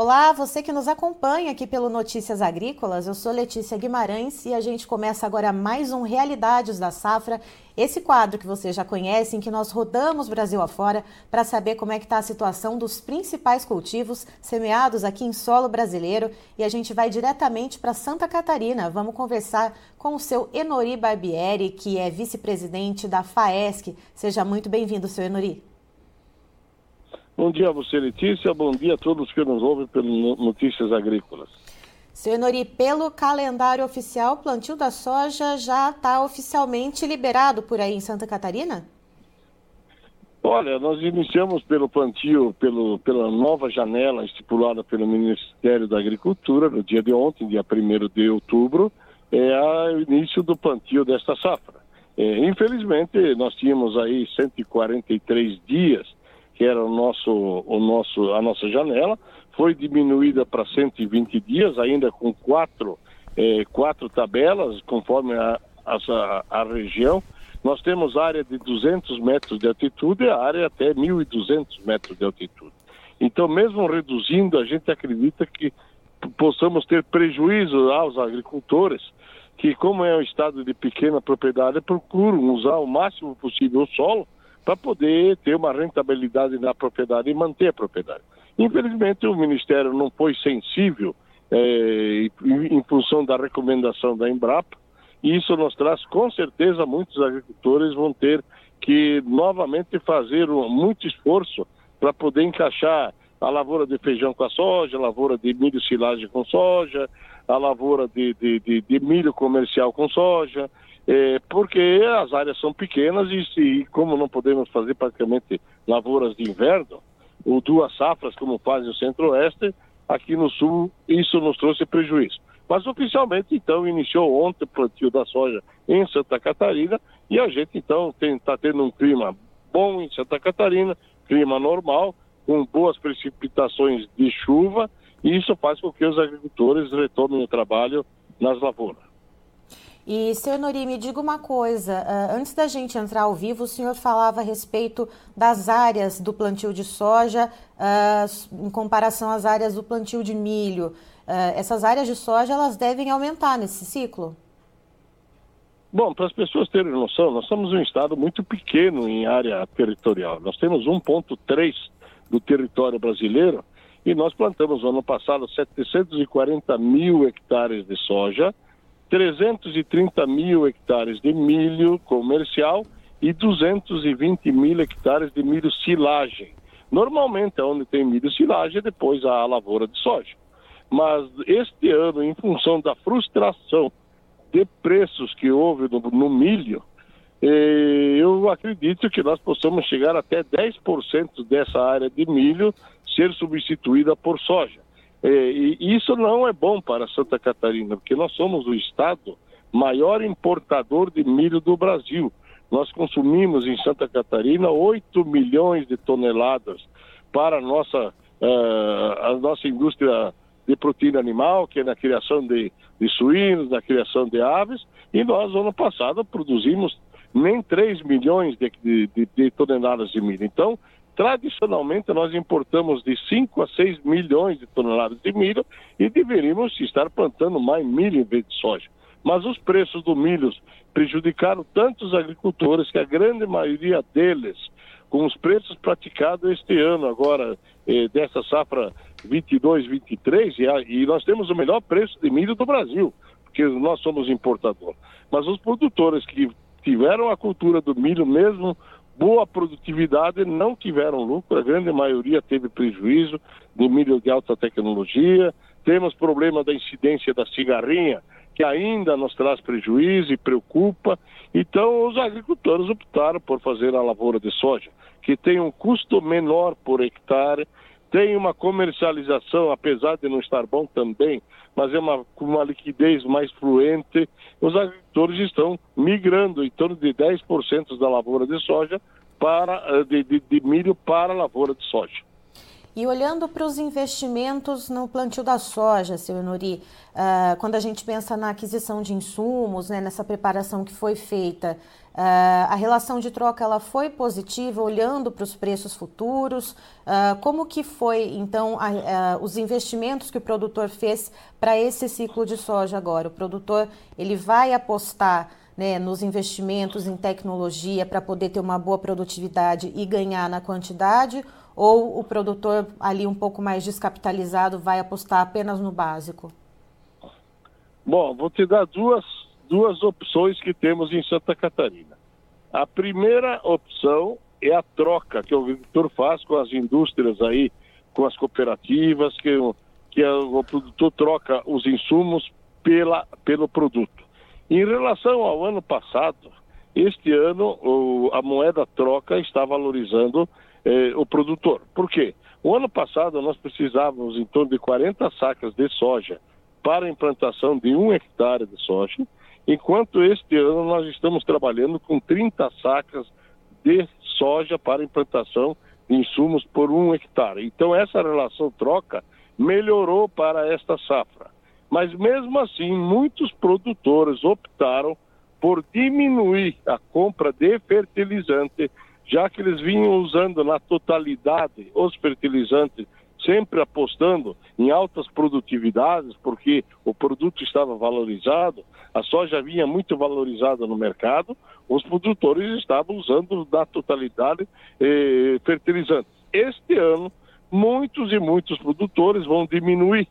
Olá, você que nos acompanha aqui pelo Notícias Agrícolas, eu sou Letícia Guimarães e a gente começa agora mais um Realidades da Safra, esse quadro que você já conhece, em que nós rodamos Brasil afora para saber como é que está a situação dos principais cultivos semeados aqui em solo brasileiro e a gente vai diretamente para Santa Catarina. Vamos conversar com o seu Enori Barbieri, que é vice-presidente da FAESC. Seja muito bem-vindo, seu Enori. Bom dia a você, Letícia. Bom dia a todos que nos ouvem pelo Notícias Agrícolas. Senhor Nori, pelo calendário oficial, o plantio da soja já está oficialmente liberado por aí em Santa Catarina? Olha, nós iniciamos pelo plantio, pelo, pela nova janela estipulada pelo Ministério da Agricultura, no dia de ontem, dia 1 de outubro, é o início do plantio desta safra. É, infelizmente, nós tínhamos aí 143 dias que era o nosso, o nosso, a nossa janela, foi diminuída para 120 dias, ainda com quatro, eh, quatro tabelas, conforme a, a, a, região. Nós temos área de 200 metros de altitude e a área até 1.200 metros de altitude. Então, mesmo reduzindo, a gente acredita que possamos ter prejuízo aos agricultores, que como é um estado de pequena propriedade, procuram usar o máximo possível o solo, para poder ter uma rentabilidade na propriedade e manter a propriedade. Infelizmente, o Ministério não foi sensível é, em função da recomendação da Embrapa, e isso nos traz, com certeza, muitos agricultores vão ter que novamente fazer um, muito esforço para poder encaixar a lavoura de feijão com a soja, a lavoura de milho silagem com soja, a lavoura de, de, de, de milho comercial com soja, é, porque as áreas são pequenas e, se, como não podemos fazer praticamente lavouras de inverno, ou duas safras, como fazem o centro-oeste, aqui no sul isso nos trouxe prejuízo. Mas oficialmente, então, iniciou ontem o plantio da soja em Santa Catarina e a gente, então, está tendo um clima bom em Santa Catarina, clima normal, com boas precipitações de chuva, e isso faz com que os agricultores retomem o trabalho nas lavouras. E, senhor Nori, me diga uma coisa. Uh, antes da gente entrar ao vivo, o senhor falava a respeito das áreas do plantio de soja uh, em comparação às áreas do plantio de milho. Uh, essas áreas de soja, elas devem aumentar nesse ciclo? Bom, para as pessoas terem noção, nós somos um estado muito pequeno em área territorial. Nós temos 1,3 do território brasileiro e nós plantamos no ano passado 740 mil hectares de soja, 330 mil hectares de milho comercial e 220 mil hectares de milho silagem. Normalmente, onde tem milho silagem, depois a lavoura de soja. Mas este ano, em função da frustração de preços que houve no, no milho, eu acredito que nós possamos chegar até 10% dessa área de milho ser substituída por soja. E isso não é bom para Santa Catarina, porque nós somos o estado maior importador de milho do Brasil. Nós consumimos em Santa Catarina 8 milhões de toneladas para a nossa, uh, a nossa indústria de proteína animal, que é na criação de, de suínos, na criação de aves, e nós, ano passado, produzimos nem 3 milhões de, de, de toneladas de milho. Então, Tradicionalmente, nós importamos de 5 a 6 milhões de toneladas de milho e deveríamos estar plantando mais milho em vez de soja. Mas os preços do milho prejudicaram tantos agricultores que a grande maioria deles, com os preços praticados este ano, agora, eh, dessa safra 22-23, e, e nós temos o melhor preço de milho do Brasil, porque nós somos importador. Mas os produtores que tiveram a cultura do milho mesmo boa produtividade não tiveram lucro, a grande maioria teve prejuízo de milho de alta tecnologia. Temos problema da incidência da cigarrinha, que ainda nos traz prejuízo e preocupa. Então, os agricultores optaram por fazer a lavoura de soja, que tem um custo menor por hectare, tem uma comercialização, apesar de não estar bom também, mas é uma, uma liquidez mais fluente. Os agricultores estão migrando em torno de 10% da lavoura de soja para, eh, de, de, de milho para a lavoura de soja. E olhando para os investimentos no plantio da soja, seu Enori, uh, quando a gente pensa na aquisição de insumos, né, nessa preparação que foi feita, uh, a relação de troca ela foi positiva, olhando para os preços futuros. Uh, como que foi, então, a, os investimentos que o produtor fez para esse ciclo de soja agora? O produtor ele vai apostar né, nos investimentos em tecnologia para poder ter uma boa produtividade e ganhar na quantidade? Ou o produtor ali um pouco mais descapitalizado vai apostar apenas no básico? Bom, vou te dar duas, duas opções que temos em Santa Catarina. A primeira opção é a troca que o agricultor faz com as indústrias aí, com as cooperativas, que, que o produtor troca os insumos pela, pelo produto. Em relação ao ano passado, este ano o, a moeda troca está valorizando eh, o produtor. Por quê? O ano passado nós precisávamos em torno de 40 sacas de soja para a implantação de um hectare de soja, enquanto este ano nós estamos trabalhando com 30 sacas de soja para implantação de insumos por um hectare. Então essa relação troca melhorou para esta safra. Mas mesmo assim, muitos produtores optaram por diminuir a compra de fertilizante já que eles vinham usando na totalidade os fertilizantes, sempre apostando em altas produtividades, porque o produto estava valorizado, a soja vinha muito valorizada no mercado, os produtores estavam usando na totalidade eh, fertilizantes. Este ano, muitos e muitos produtores vão diminuir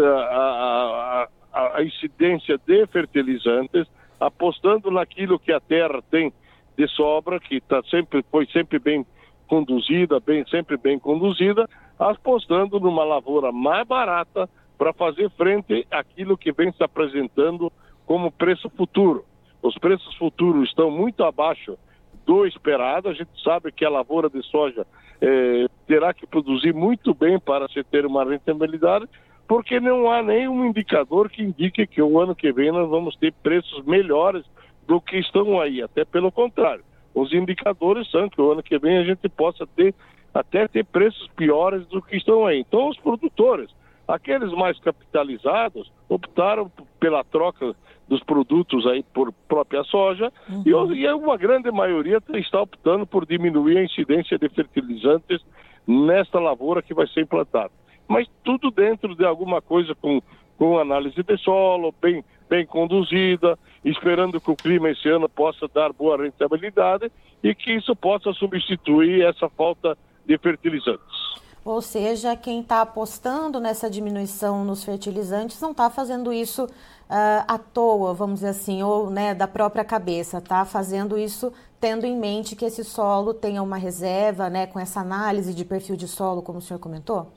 a, a, a, incidência de fertilizantes, apostando naquilo que a terra tem de sobra, que tá sempre, foi sempre bem conduzida, bem, sempre bem conduzida, apostando numa lavoura mais barata para fazer frente àquilo que vem se apresentando como preço futuro. Os preços futuros estão muito abaixo do esperado. A gente sabe que a lavoura de soja eh, terá que produzir muito bem para se ter uma rentabilidade, porque não há nenhum indicador que indique que o ano que vem nós vamos ter preços melhores do que estão aí, até pelo contrário. Os indicadores são que o ano que vem a gente possa ter até ter preços piores do que estão aí. Então os produtores, aqueles mais capitalizados, optaram pela troca dos produtos aí por própria soja uhum. e, e uma grande maioria está optando por diminuir a incidência de fertilizantes nesta lavoura que vai ser implantada. Mas tudo dentro de alguma coisa com, com análise de solo, bem, bem conduzida, esperando que o clima esse ano possa dar boa rentabilidade e que isso possa substituir essa falta de fertilizantes. Ou seja, quem está apostando nessa diminuição nos fertilizantes não está fazendo isso uh, à toa, vamos dizer assim, ou né, da própria cabeça, está fazendo isso tendo em mente que esse solo tenha uma reserva, né, com essa análise de perfil de solo, como o senhor comentou?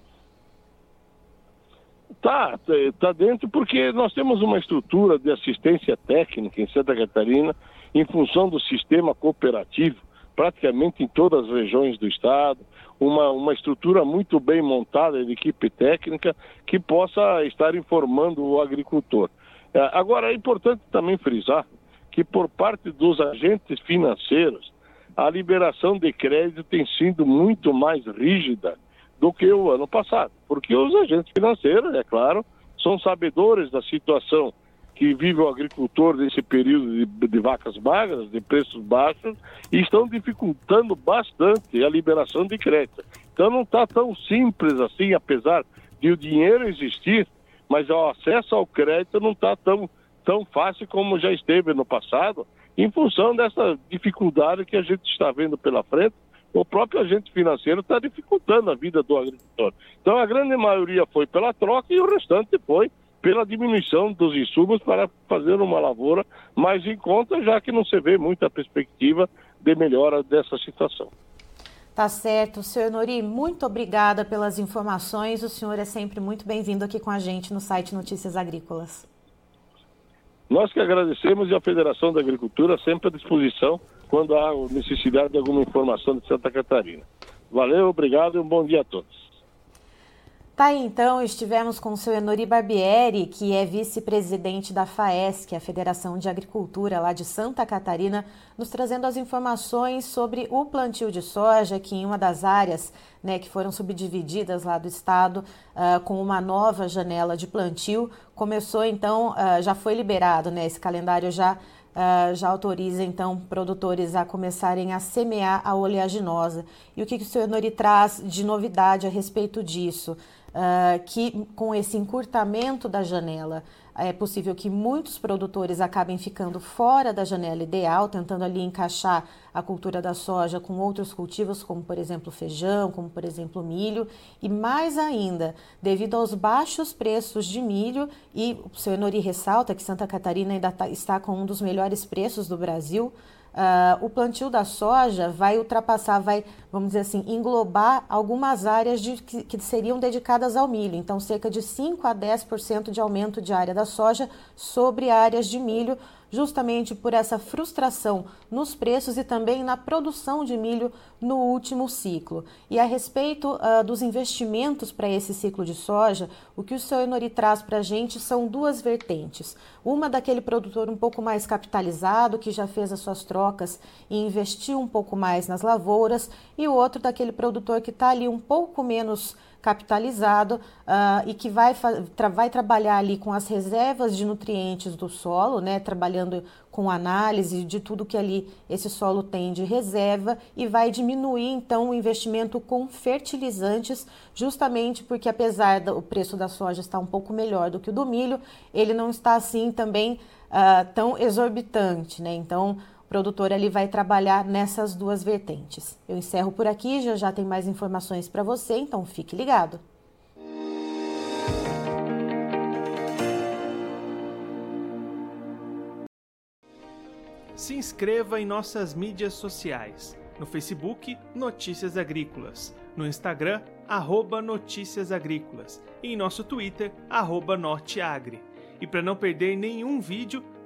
Tá, tá dentro porque nós temos uma estrutura de assistência técnica em Santa Catarina em função do sistema cooperativo, praticamente em todas as regiões do estado, uma, uma estrutura muito bem montada de equipe técnica que possa estar informando o agricultor. É, agora, é importante também frisar que por parte dos agentes financeiros, a liberação de crédito tem sido muito mais rígida do que o ano passado, porque os agentes financeiros, é claro, são sabedores da situação que vive o agricultor nesse período de, de, vacas magras, de preços baixos, e estão dificultando bastante a liberação de crédito. Então não está tão simples assim, apesar de o dinheiro existir, mas o acesso ao crédito não está tão, tão fácil como já esteve no passado, em função dessa dificuldade que a gente está vendo pela frente o próprio agente financeiro está dificultando a vida do agricultor. Então a grande maioria foi pela troca e o restante foi pela diminuição dos insumos para fazer uma lavoura mais em conta, já que não se vê muita perspectiva de melhora dessa situação. Tá certo. Senhor Nori, muito obrigada pelas informações. O senhor é sempre muito bem-vindo aqui com a gente no site Notícias Agrícolas. Nós que agradecemos e a Federação da Agricultura sempre à disposição quando há necessidade de alguma informação de Santa Catarina. Valeu, obrigado e um bom dia a todos. Tá então, estivemos com o seu Enori Barbieri, que é vice-presidente da FAESC, a Federação de Agricultura lá de Santa Catarina, nos trazendo as informações sobre o plantio de soja, que em uma das áreas né, que foram subdivididas lá do estado uh, com uma nova janela de plantio, começou então, uh, já foi liberado, né, esse calendário já Uh, já autoriza então produtores a começarem a semear a oleaginosa. E o que, que o senhor Nori traz de novidade a respeito disso? uh, que com esse encurtamento da janela é possível que muitos produtores acabem ficando fora da janela ideal, tentando ali encaixar a cultura da soja com outros cultivos, como por exemplo feijão, como por exemplo milho, e mais ainda, devido aos baixos preços de milho, e o senhor Enori ressalta que Santa Catarina ainda tá, está com um dos melhores preços do Brasil, Uh, o plantio da soja vai ultrapassar, vai, vamos dizer assim, englobar algumas áreas de, que, que, seriam dedicadas ao milho. Então, cerca de 5 a 10% de aumento de área da soja sobre áreas de milho, justamente por essa frustração nos preços e também na produção de milho no último ciclo. E a respeito uh, dos investimentos para esse ciclo de soja, o que o senhor Enori traz para a gente são duas vertentes. Uma daquele produtor um pouco mais capitalizado, que já fez as suas trocas e investiu um pouco mais nas lavouras, e o outro daquele produtor que está ali um pouco menos capitalizado uh, e que vai, tra vai trabalhar ali com as reservas de nutrientes do solo, né, trabalhando com análise de tudo que ali esse solo tem de reserva e vai diminuir então o investimento com fertilizantes, justamente porque apesar do preço da soja estar um pouco melhor do que o do milho, ele não está assim também uh, tão exorbitante, né? Então produtor ele vai trabalhar nessas duas vertentes. Eu encerro por aqui, já já tem mais informações para você, então fique ligado. Se inscreva em nossas mídias sociais. No Facebook, Notícias Agrícolas. No Instagram, arroba Notícias Agrícolas. E em nosso Twitter, arroba Norteagri. E para não perder nenhum vídeo,